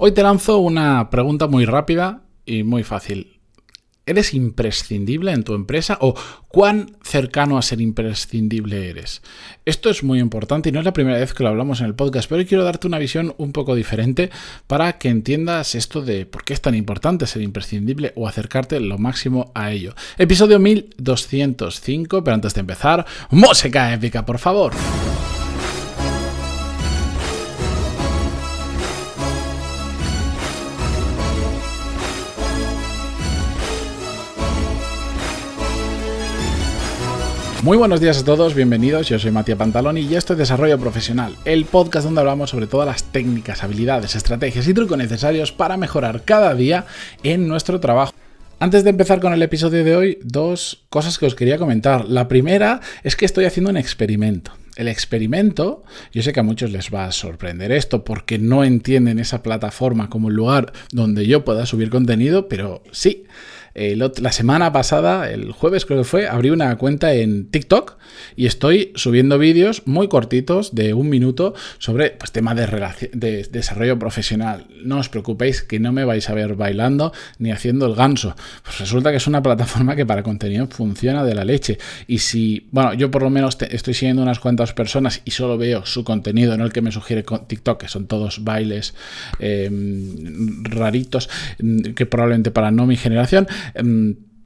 Hoy te lanzo una pregunta muy rápida y muy fácil. ¿Eres imprescindible en tu empresa o cuán cercano a ser imprescindible eres? Esto es muy importante y no es la primera vez que lo hablamos en el podcast, pero hoy quiero darte una visión un poco diferente para que entiendas esto de por qué es tan importante ser imprescindible o acercarte lo máximo a ello. Episodio 1205, pero antes de empezar, música épica, por favor. Muy buenos días a todos, bienvenidos. Yo soy Matías Pantaloni y esto es Desarrollo Profesional, el podcast donde hablamos sobre todas las técnicas, habilidades, estrategias y trucos necesarios para mejorar cada día en nuestro trabajo. Antes de empezar con el episodio de hoy, dos cosas que os quería comentar. La primera es que estoy haciendo un experimento. El experimento, yo sé que a muchos les va a sorprender esto porque no entienden esa plataforma como un lugar donde yo pueda subir contenido, pero sí la semana pasada, el jueves creo que fue, abrí una cuenta en TikTok y estoy subiendo vídeos muy cortitos de un minuto sobre pues, temas de, de desarrollo profesional. No os preocupéis que no me vais a ver bailando ni haciendo el ganso. Pues resulta que es una plataforma que para contenido funciona de la leche. Y si, bueno, yo por lo menos estoy siguiendo unas cuantas personas y solo veo su contenido, no el que me sugiere TikTok, que son todos bailes em, raritos, mm, que probablemente para no mi generación,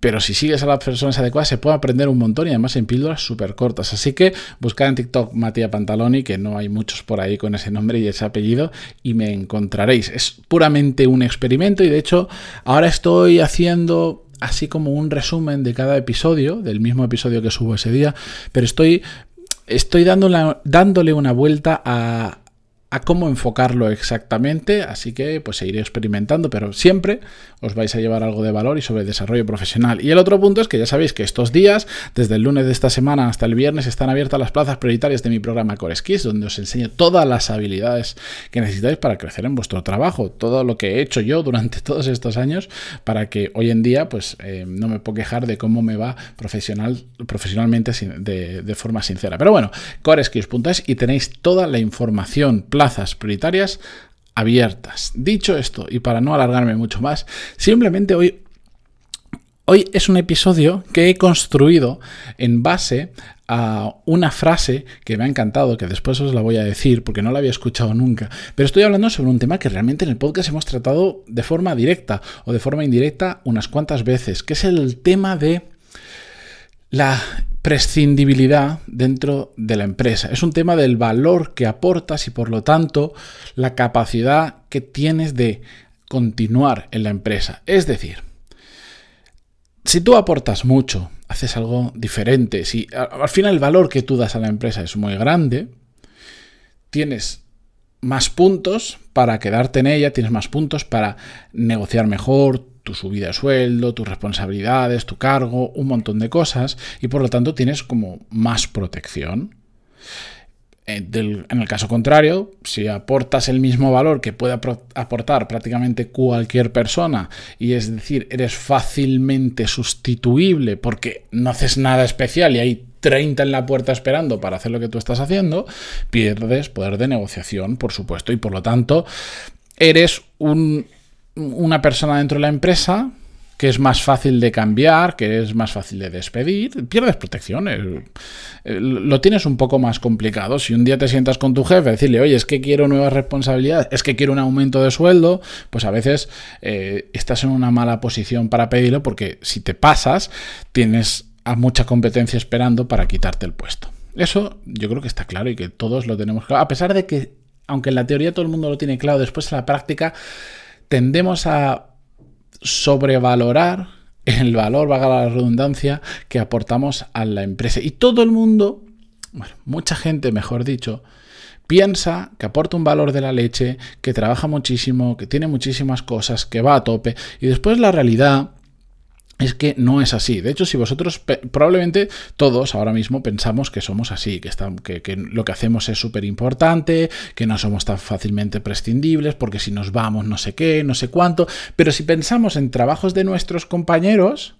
pero si sigues a las personas adecuadas se puede aprender un montón y además en píldoras súper cortas. Así que buscad en TikTok Matías Pantaloni, que no hay muchos por ahí con ese nombre y ese apellido, y me encontraréis. Es puramente un experimento y de hecho ahora estoy haciendo así como un resumen de cada episodio, del mismo episodio que subo ese día, pero estoy, estoy dándole una vuelta a, a cómo enfocarlo exactamente, así que pues seguiré experimentando, pero siempre os vais a llevar algo de valor y sobre desarrollo profesional. Y el otro punto es que ya sabéis que estos días, desde el lunes de esta semana hasta el viernes, están abiertas las plazas prioritarias de mi programa Core Skills, donde os enseño todas las habilidades que necesitáis para crecer en vuestro trabajo, todo lo que he hecho yo durante todos estos años para que hoy en día pues eh, no me puedo quejar de cómo me va profesional, profesionalmente de, de forma sincera. Pero bueno, coreskills.es y tenéis toda la información plazas prioritarias abiertas. Dicho esto, y para no alargarme mucho más, simplemente hoy, hoy es un episodio que he construido en base a una frase que me ha encantado, que después os la voy a decir porque no la había escuchado nunca, pero estoy hablando sobre un tema que realmente en el podcast hemos tratado de forma directa o de forma indirecta unas cuantas veces, que es el tema de la prescindibilidad dentro de la empresa. Es un tema del valor que aportas y por lo tanto la capacidad que tienes de continuar en la empresa. Es decir, si tú aportas mucho, haces algo diferente, si al final el valor que tú das a la empresa es muy grande, tienes más puntos para quedarte en ella, tienes más puntos para negociar mejor, tu subida de sueldo, tus responsabilidades, tu cargo, un montón de cosas y por lo tanto tienes como más protección. Eh, en el caso contrario, si aportas el mismo valor que puede aportar prácticamente cualquier persona, y es decir, eres fácilmente sustituible porque no haces nada especial y hay 30 en la puerta esperando para hacer lo que tú estás haciendo, pierdes poder de negociación, por supuesto, y por lo tanto eres un una persona dentro de la empresa que es más fácil de cambiar, que es más fácil de despedir, pierdes protección. Eh, lo tienes un poco más complicado. Si un día te sientas con tu jefe, decirle, oye, es que quiero nuevas responsabilidades, es que quiero un aumento de sueldo, pues a veces eh, estás en una mala posición para pedirlo porque si te pasas, tienes a mucha competencia esperando para quitarte el puesto. Eso yo creo que está claro y que todos lo tenemos claro. A pesar de que, aunque en la teoría todo el mundo lo tiene claro, después en la práctica tendemos a sobrevalorar el valor, vaga la redundancia, que aportamos a la empresa. Y todo el mundo, bueno, mucha gente, mejor dicho, piensa que aporta un valor de la leche, que trabaja muchísimo, que tiene muchísimas cosas, que va a tope. Y después la realidad es que no es así. De hecho, si vosotros, probablemente todos ahora mismo pensamos que somos así, que, que, lo que hacemos es súper importante, que no somos tan fácilmente prescindibles, porque si nos vamos no sé qué, no sé cuánto, pero si pensamos en trabajos de nuestros compañeros,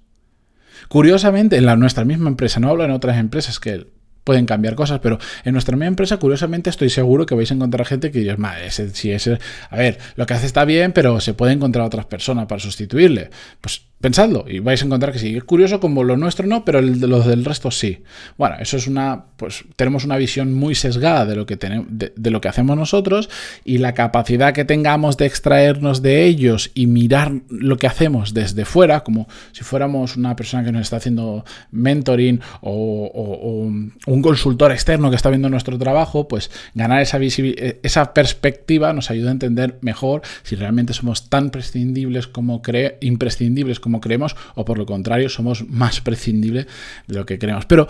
curiosamente, en nuestra misma empresa, no hablo en otras empresas que pueden cambiar cosas, pero en nuestra misma empresa, curiosamente, estoy seguro que vais a encontrar gente que dice, ese, si ese, a ver, lo que hace está bien, pero se puede encontrar otras personas para sustituirle. Pues pensadlo y vais a encontrar que sí. Es curioso como lo nuestro no, pero el de los del resto sí. Bueno, eso es una, pues tenemos una visión muy sesgada de lo que tenemos, de, lo que hacemos nosotros y la capacidad que tengamos de extraernos de ellos y mirar lo que hacemos desde fuera, como si fuéramos una persona que nos está haciendo mentoring o, un consultor externo que está viendo nuestro trabajo, pues ganar esa esa perspectiva nos ayuda a entender mejor si realmente somos tan prescindibles como cre imprescindibles como como creemos o por lo contrario somos más prescindibles de lo que creemos. Pero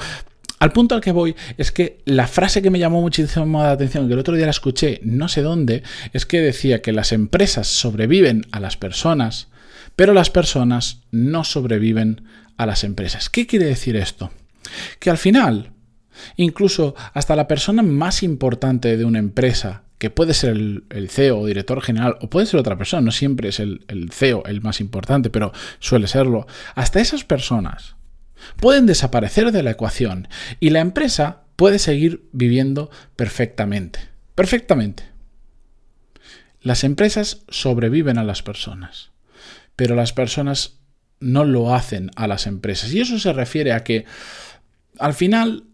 al punto al que voy es que la frase que me llamó muchísimo la atención, que el otro día la escuché no sé dónde, es que decía que las empresas sobreviven a las personas, pero las personas no sobreviven a las empresas. ¿Qué quiere decir esto? Que al final, incluso hasta la persona más importante de una empresa que puede ser el, CEO o director general, o puede ser otra persona, no siempre es el, el CEO el más importante, pero suele serlo, hasta esas personas pueden desaparecer de la ecuación y la empresa puede seguir viviendo perfectamente. Perfectamente. Las empresas sobreviven a las personas, pero las personas no lo hacen a las empresas. Y eso se refiere a que al final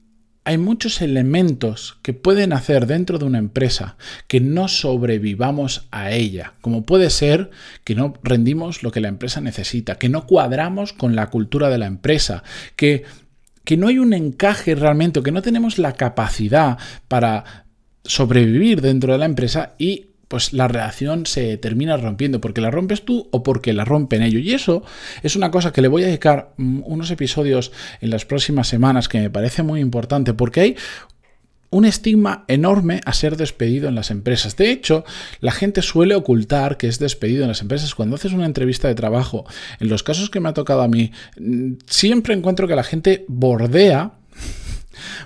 hay muchos elementos que pueden hacer dentro de una empresa que no sobrevivamos a ella, como puede ser que no rendimos lo que la empresa necesita, que no cuadramos con la cultura de la empresa, que, que no hay un encaje realmente, que no tenemos la capacidad para sobrevivir dentro de la empresa y pues la relación se termina rompiendo, porque la rompes tú o porque la rompen ellos. Y eso es una cosa que le voy a dedicar mm, unos episodios en las próximas semanas que me parece muy importante, porque hay un estigma enorme a ser despedido en las empresas. De hecho, la gente suele ocultar que es despedido en las empresas. Cuando haces una entrevista de trabajo, en los casos que me ha tocado a mí, mm, siempre encuentro que la gente bordea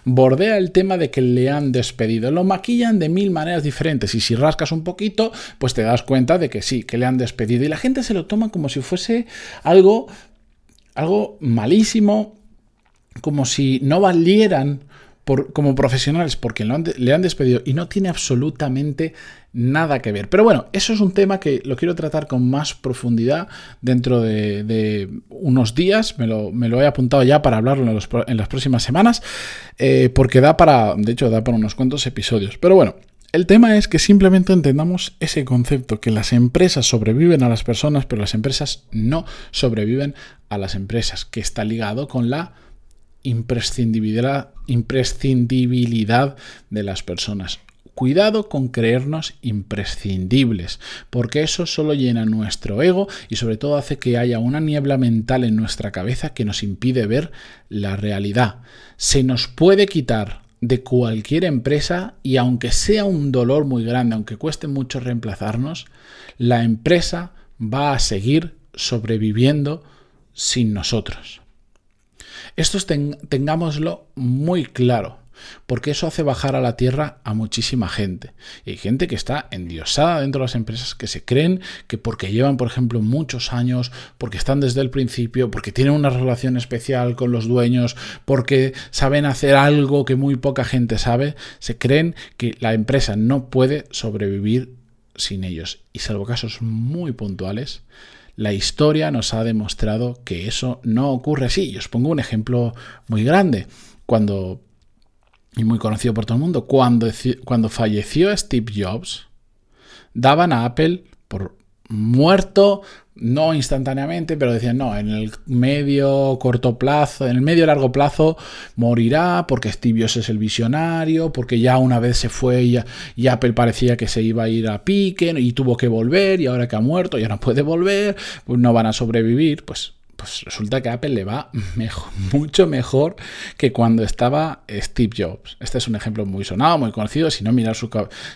bordea el tema de que le han despedido. Lo maquillan de mil maneras diferentes y si rascas un poquito, pues te das cuenta de que sí, que le han despedido. Y la gente se lo toma como si fuese algo, algo malísimo, como si no valieran como profesionales porque le han despedido y no tiene absolutamente nada que ver. Pero bueno, eso es un tema que lo quiero tratar con más profundidad dentro de, unos días. Me lo, he apuntado ya para hablarlo en, las próximas semanas eh, porque da para, de hecho, da para unos cuantos episodios. Pero bueno. El tema es que simplemente entendamos ese concepto, que las empresas sobreviven a las personas, pero las empresas no sobreviven a las empresas, que está ligado con la imprescindibilidad, imprescindibilidad de las personas. Cuidado con creernos imprescindibles, porque eso solo llena nuestro ego y sobre todo hace que haya una niebla mental en nuestra cabeza que nos impide ver la realidad. Se nos puede quitar de cualquier empresa y aunque sea un dolor muy grande, aunque cueste mucho reemplazarnos, la empresa va a seguir sobreviviendo sin nosotros. Esto tengámoslo muy claro, porque eso hace bajar a la tierra a muchísima gente. Y hay gente que está endiosada dentro de las empresas que se creen que porque llevan, por ejemplo, muchos años, porque están desde el principio, porque tienen una relación especial con los dueños, porque saben hacer algo que muy poca gente sabe, se creen que la empresa no puede sobrevivir sin ellos. Y salvo casos muy puntuales, la historia nos ha demostrado que eso no ocurre así. Y os pongo un ejemplo muy grande. Cuando, y muy conocido por todo el mundo, cuando, cuando falleció Steve Jobs, daban a Apple por muerto no instantáneamente, pero decían, no, en el medio corto plazo, en el medio largo plazo morirá porque Steve Jobs es el visionario, porque ya una vez se fue y, Apple parecía que se iba a ir a pique y tuvo que volver y ahora que ha muerto ya no puede volver, pues no van a sobrevivir, pues pues resulta que Apple le va mucho mejor que cuando estaba Steve Jobs. Este es un ejemplo muy sonado, muy conocido. Si no, mirar su,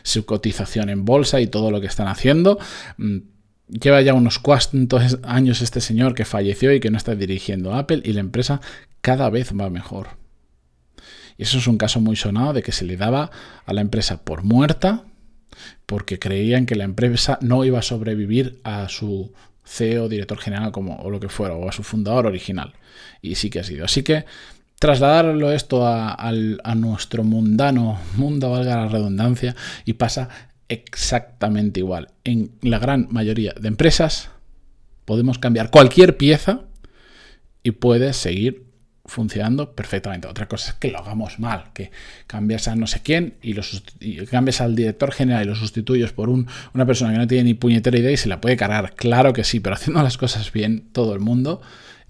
su cotización en bolsa y todo lo que están haciendo mm, Lleva ya unos cuantos años este señor que falleció y que no está dirigiendo Apple y la empresa cada vez va mejor. Y eso es un caso muy sonado de que se le daba a la empresa por muerta porque creían que la empresa no iba a sobrevivir a su CEO, director general como, o lo que fuera, o a su fundador original. Y sí que ha sido. Así que trasladarlo esto a, nuestro mundano mundo, valga la redundancia, y pasa exactamente igual. En la gran mayoría de empresas podemos cambiar cualquier pieza y puedes seguir funcionando perfectamente. Otra cosa es que lo hagamos mal, que cambias a no sé quién y, lo cambias al director general y lo sustituyes por un, una persona que no tiene ni puñetera idea y se la puede cargar. Claro que sí, pero haciendo las cosas bien, todo el mundo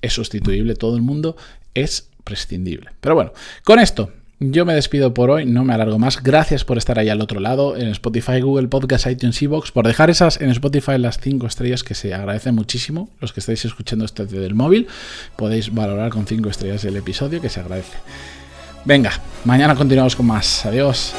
es sustituible, todo el mundo es prescindible. Pero bueno, con esto yo me despido por hoy, no me alargo más. Gracias por estar ahí al otro lado, en Spotify, Google Podcast, iTunes, Evox, por dejar esas en Spotify las 5 estrellas que se agradecen muchísimo. Los que estáis escuchando esto desde el móvil, podéis valorar con 5 estrellas el episodio que se agradece. Venga, mañana continuamos con más. Adiós.